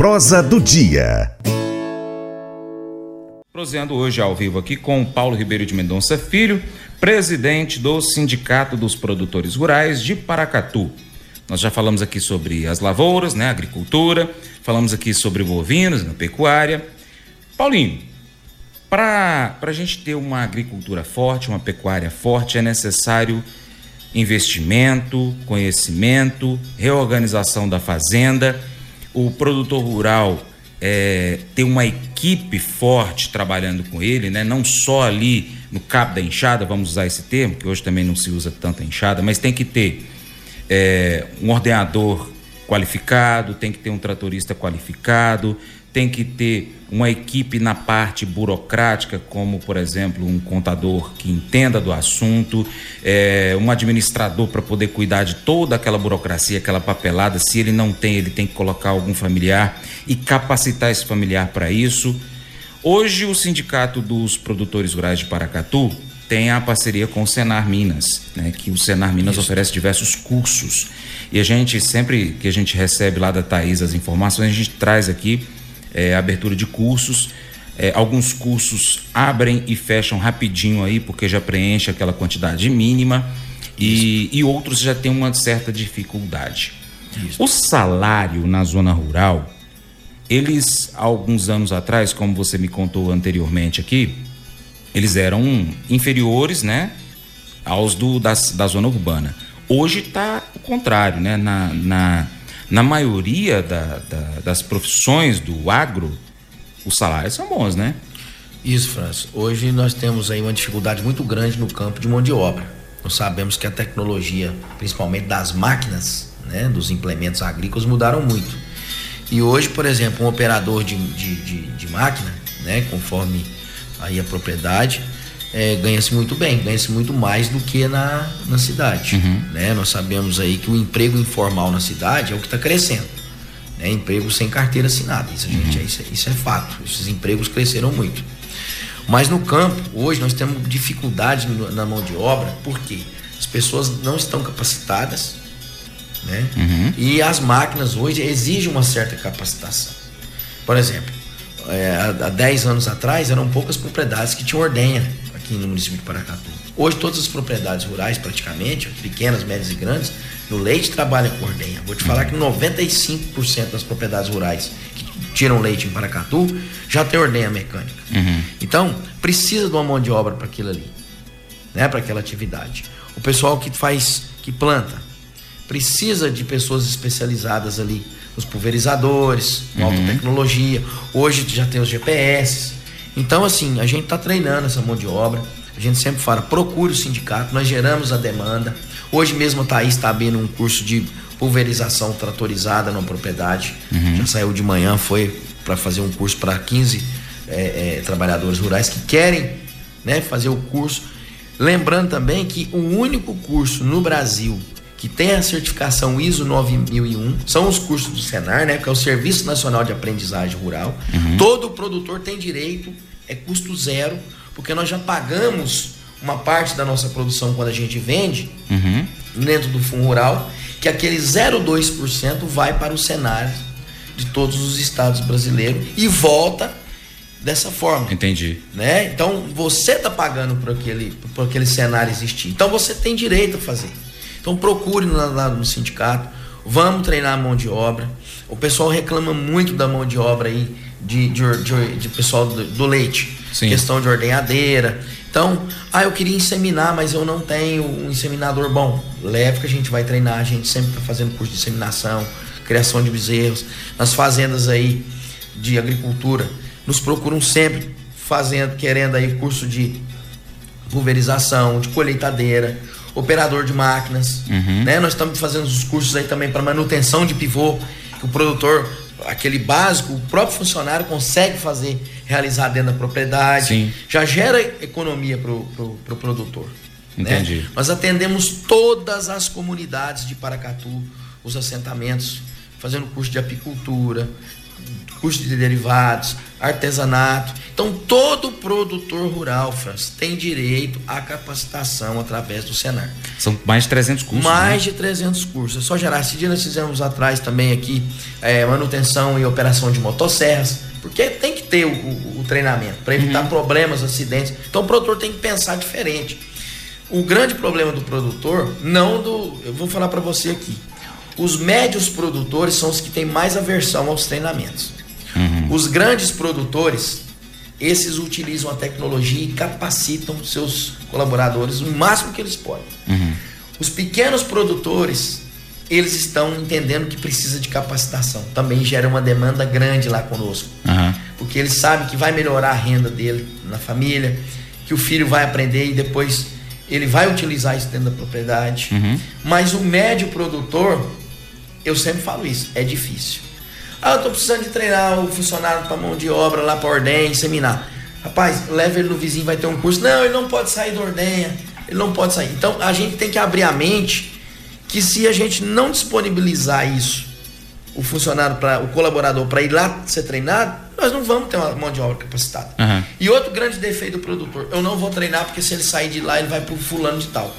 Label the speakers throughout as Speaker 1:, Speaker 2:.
Speaker 1: Prosa do dia.
Speaker 2: Proseando hoje ao vivo aqui com Paulo Ribeiro de Mendonça Filho, presidente do Sindicato dos Produtores Rurais de Paracatu. Nós já falamos aqui sobre as lavouras, né, agricultura, falamos aqui sobre bovinos, na pecuária. Paulinho, para a gente ter uma agricultura forte, uma pecuária forte, é necessário investimento, conhecimento, reorganização da fazenda. O produtor rural é, ter uma equipe forte trabalhando com ele, né? não só ali no cabo da enxada, vamos usar esse termo, que hoje também não se usa tanto a enxada, mas tem que ter é, um ordenador qualificado, tem que ter um tratorista qualificado, tem que ter uma equipe na parte burocrática, como, por exemplo, um contador que entenda do assunto, é, um administrador para poder cuidar de toda aquela burocracia, aquela papelada. Se ele não tem, ele tem que colocar algum familiar e capacitar esse familiar para isso. Hoje, o Sindicato dos Produtores Rurais de Paracatu tem a parceria com o Senar Minas, né, que o Senar Minas Isso. oferece diversos cursos. E a gente, sempre que a gente recebe lá da Thaís as informações, a gente traz aqui é, abertura de cursos. É, alguns cursos abrem e fecham rapidinho aí, porque já preenche aquela quantidade mínima, e, e outros já têm uma certa dificuldade. Isso. O salário na zona rural, eles, alguns anos atrás, como você me contou anteriormente aqui, eles eram inferiores, né, aos do, da, da zona urbana. Hoje está o contrário, né, na, na na maioria da, da, das profissões do agro, os salários são bons, né?
Speaker 3: Isso, França. Hoje nós temos aí uma dificuldade muito grande no campo de mão de obra. Nós sabemos que a tecnologia, principalmente das máquinas, né, dos implementos agrícolas, mudaram muito. E hoje, por exemplo, um operador de, de, de, de máquina, né, conforme aí a propriedade, é, ganha-se muito bem, ganha-se muito mais do que na, na cidade. Uhum. Né? Nós sabemos aí que o emprego informal na cidade é o que está crescendo. Né? Emprego sem carteira assinada. Isso, gente, uhum. isso, é, isso é fato. Esses empregos cresceram muito. Mas no campo, hoje, nós temos dificuldade na mão de obra, porque as pessoas não estão capacitadas, né? Uhum. E as máquinas hoje exigem uma certa capacitação. Por exemplo, é, há 10 anos atrás eram poucas propriedades que tinham ordenha no município de Paracatu. Hoje todas as propriedades rurais, praticamente, pequenas, médias e grandes, no leite trabalham com ordenha. Vou te falar que 95% das propriedades rurais que tiram leite em Paracatu já tem ordenha mecânica. Uhum. Então, precisa de uma mão de obra para aquilo ali, né, para aquela atividade. O pessoal que faz, que planta, precisa de pessoas especializadas ali, os pulverizadores, uhum. alta tecnologia. Hoje já tem os GPS, então, assim, a gente está treinando essa mão de obra. A gente sempre fala, procure o sindicato, nós geramos a demanda. Hoje mesmo a Thaís está abrindo um curso de pulverização tratorizada na propriedade. Uhum. Já saiu de manhã, foi para fazer um curso para 15 é, é, trabalhadores rurais que querem né, fazer o curso. Lembrando também que o único curso no Brasil que tem a certificação ISO 9001, são os cursos do Senar, né, que é o Serviço Nacional de Aprendizagem Rural. Uhum. Todo produtor tem direito, é custo zero, porque nós já pagamos uma parte da nossa produção quando a gente vende uhum. dentro do Fundo Rural, que aquele 0,2% vai para o Senar de todos os estados brasileiros e volta dessa forma.
Speaker 2: Entendi.
Speaker 3: Né? Então você está pagando por aquele, por aquele cenário existir. Então você tem direito a fazer. Então procure lá, no sindicato, vamos treinar a mão de obra. O pessoal reclama muito da mão de obra aí, de, de, de, de pessoal do, do leite. Sim. Questão de ordenhadeira. Então, ah, eu queria inseminar, mas eu não tenho um inseminador bom. Leve que a gente vai treinar, a gente sempre está fazendo curso de inseminação, criação de bezerros. Nas fazendas aí de agricultura, nos procuram sempre fazendo, querendo aí curso de pulverização, de colheitadeira operador de máquinas, uhum. né? Nós estamos fazendo os cursos aí também para manutenção de pivô, que o produtor, aquele básico, o próprio funcionário consegue fazer, realizar dentro da propriedade. Sim. Já gera economia para o pro, pro produtor. Né? Entendi. Né? Nós atendemos todas as comunidades de Paracatu, os assentamentos, fazendo curso de apicultura, curso de derivados, artesanato. Então, todo produtor rural, França, tem direito à capacitação através do Senar.
Speaker 2: São mais de 300 cursos.
Speaker 3: Mais
Speaker 2: né?
Speaker 3: de 300 cursos. É só gerar. Esse dia nós fizemos atrás também aqui é, manutenção e operação de motosserras, porque tem que ter o, o, o treinamento para evitar uhum. problemas, acidentes. Então, o produtor tem que pensar diferente. O grande problema do produtor, não do. Eu vou falar para você aqui. Os médios produtores são os que têm mais aversão aos treinamentos. Uhum. Os grandes produtores, esses utilizam a tecnologia e capacitam seus colaboradores o máximo que eles podem. Uhum. Os pequenos produtores, eles estão entendendo que precisa de capacitação. Também gera uma demanda grande lá conosco. Uhum. Porque eles sabem que vai melhorar a renda dele na família, que o filho vai aprender e depois ele vai utilizar isso dentro da propriedade. Uhum. Mas o médio produtor, eu sempre falo isso, é difícil. Ah, eu estou precisando de treinar o funcionário para mão de obra lá para ordem, seminar. Rapaz, leva ele no vizinho, vai ter um curso. Não, ele não pode sair da ordenha, ele não pode sair. Então a gente tem que abrir a mente que se a gente não disponibilizar isso, o funcionário, para o colaborador para ir lá ser treinado, nós não vamos ter uma mão de obra capacitada. Uhum. E outro grande defeito do produtor, eu não vou treinar porque se ele sair de lá, ele vai para o fulano de tal.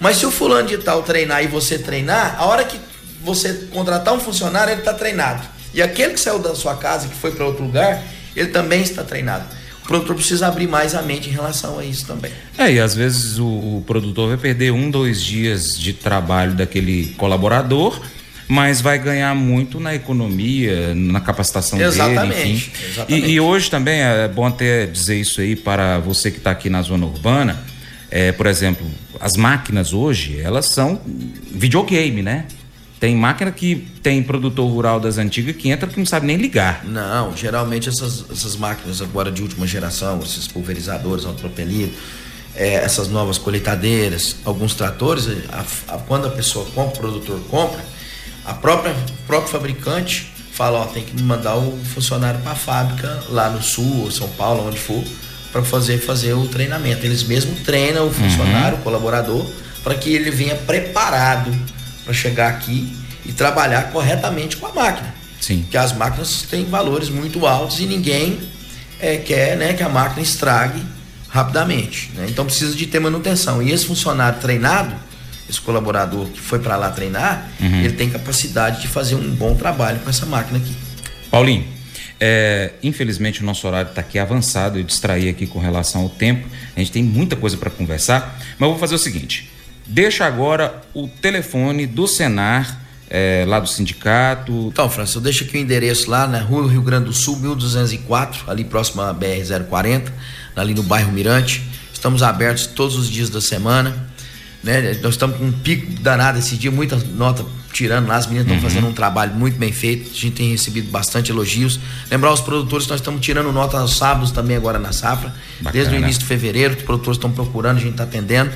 Speaker 3: Mas se o fulano de tal treinar e você treinar, a hora que você contratar um funcionário, ele está treinado. E aquele que saiu da sua casa, que foi para outro lugar, ele também está treinado. O produtor precisa abrir mais a mente em relação a isso também.
Speaker 2: É, e às vezes o, o produtor vai perder um, dois dias de trabalho daquele colaborador mas vai ganhar muito na economia, na capacitação
Speaker 3: exatamente,
Speaker 2: dele, enfim.
Speaker 3: Exatamente.
Speaker 2: E, e, hoje também é bom até dizer isso aí para você que está aqui na zona urbana. É, por exemplo, as máquinas hoje, elas são videogame, né? Tem máquina que tem produtor rural das antigas que entra que não sabe nem ligar.
Speaker 3: Não, geralmente essas, essas máquinas agora de última geração, esses pulverizadores, autopropelido, é, essas novas colheitadeiras, alguns tratores, a, a, quando a pessoa compra, o produtor compra, a própria próprio fabricante fala, ó, tem que mandar o funcionário para a fábrica lá no sul, ou São Paulo, onde for, para fazer fazer o treinamento. Eles mesmos treinam o funcionário, uhum. o colaborador, para que ele venha preparado para chegar aqui e trabalhar corretamente com a máquina.
Speaker 2: Sim.
Speaker 3: Porque as máquinas têm valores muito altos e ninguém é, quer né, que a máquina estrague rapidamente. Né? Então precisa de ter manutenção. E esse funcionário treinado, esse colaborador que foi para lá treinar, uhum. ele tem capacidade de fazer um bom trabalho com essa máquina aqui.
Speaker 2: Paulinho, é, infelizmente o nosso horário está aqui avançado, eu distraí aqui com relação ao tempo. A gente tem muita coisa para conversar, mas eu vou fazer o seguinte: Deixa agora o telefone do Senar, é, lá do sindicato.
Speaker 3: Então, França, eu deixo aqui o endereço lá na Rua Rio Grande do Sul, 1204, ali próximo à BR-040, ali no bairro Mirante. Estamos abertos todos os dias da semana. Né? Nós estamos com um pico danado esse dia, muita nota tirando lá, as meninas estão uhum. fazendo um trabalho muito bem feito, a gente tem recebido bastante elogios. Lembrar os produtores que nós estamos tirando nota aos sábados também agora na safra, Bacana. desde o início de fevereiro, os produtores estão procurando, a gente está atendendo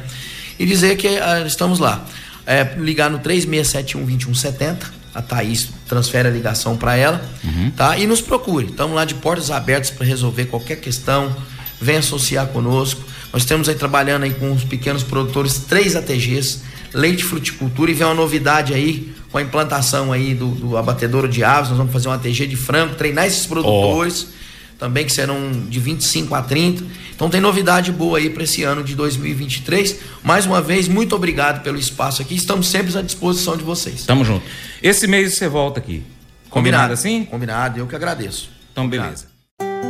Speaker 3: e dizer que uh, estamos lá. É, ligar no 3671-2170, a Thaís transfere a ligação para ela, uhum. tá? E nos procure. Estamos lá de portas abertas para resolver qualquer questão. Vem associar conosco. Nós temos aí trabalhando aí com os pequenos produtores três ATGs, leite fruticultura e vem uma novidade aí com a implantação aí do, do abatedouro de aves. Nós vamos fazer um ATG de frango, treinar esses produtores. Oh também que serão de 25 a 30. Então tem novidade boa aí para esse ano de 2023. Mais uma vez, muito obrigado pelo espaço aqui. Estamos sempre à disposição de vocês.
Speaker 2: Tamo junto. Esse mês você volta aqui. Combinado, Combinado assim?
Speaker 3: Combinado, eu que agradeço.
Speaker 2: Então, beleza.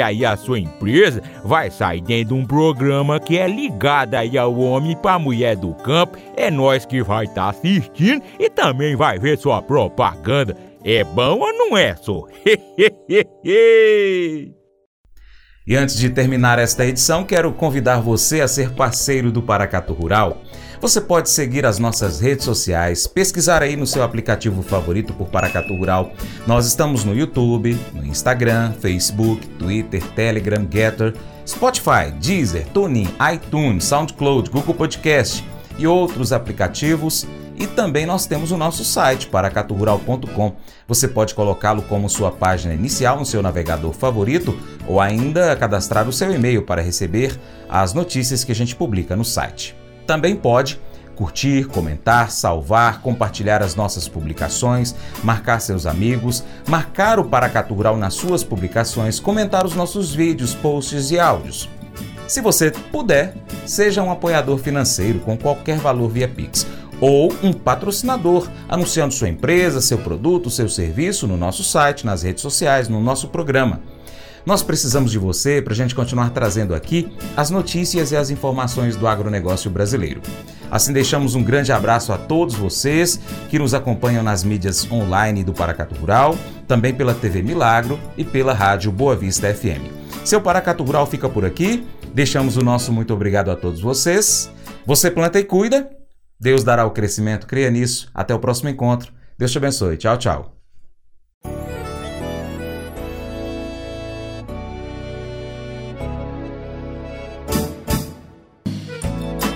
Speaker 1: aí a sua empresa vai sair dentro de um programa que é ligado aí ao homem para mulher do campo. É nós que vai estar tá assistindo e também vai ver sua propaganda. É bom ou não é, só?
Speaker 2: e antes de terminar esta edição, quero convidar você a ser parceiro do Paracato Rural. Você pode seguir as nossas redes sociais, pesquisar aí no seu aplicativo favorito por Paracatu Rural. Nós estamos no YouTube, no Instagram, Facebook, Twitter, Telegram, Getter, Spotify, Deezer, TuneIn, iTunes, SoundCloud, Google Podcast e outros aplicativos. E também nós temos o nosso site, paracaturural.com. Você pode colocá-lo como sua página inicial no seu navegador favorito ou ainda cadastrar o seu e-mail para receber as notícias que a gente publica no site. Também pode curtir, comentar, salvar, compartilhar as nossas publicações, marcar seus amigos, marcar o Paracatu Rural nas suas publicações, comentar os nossos vídeos, posts e áudios. Se você puder, seja um apoiador financeiro com qualquer valor via Pix ou um patrocinador, anunciando sua empresa, seu produto, seu serviço no nosso site, nas redes sociais, no nosso programa. Nós precisamos de você para a gente continuar trazendo aqui as notícias e as informações do agronegócio brasileiro. Assim, deixamos um grande abraço a todos vocês que nos acompanham nas mídias online do Paracatu Rural, também pela TV Milagro e pela Rádio Boa Vista FM. Seu Paracatu Rural fica por aqui. Deixamos o nosso muito obrigado a todos vocês. Você planta e cuida. Deus dará o crescimento, creia nisso. Até o próximo encontro. Deus te abençoe. Tchau, tchau.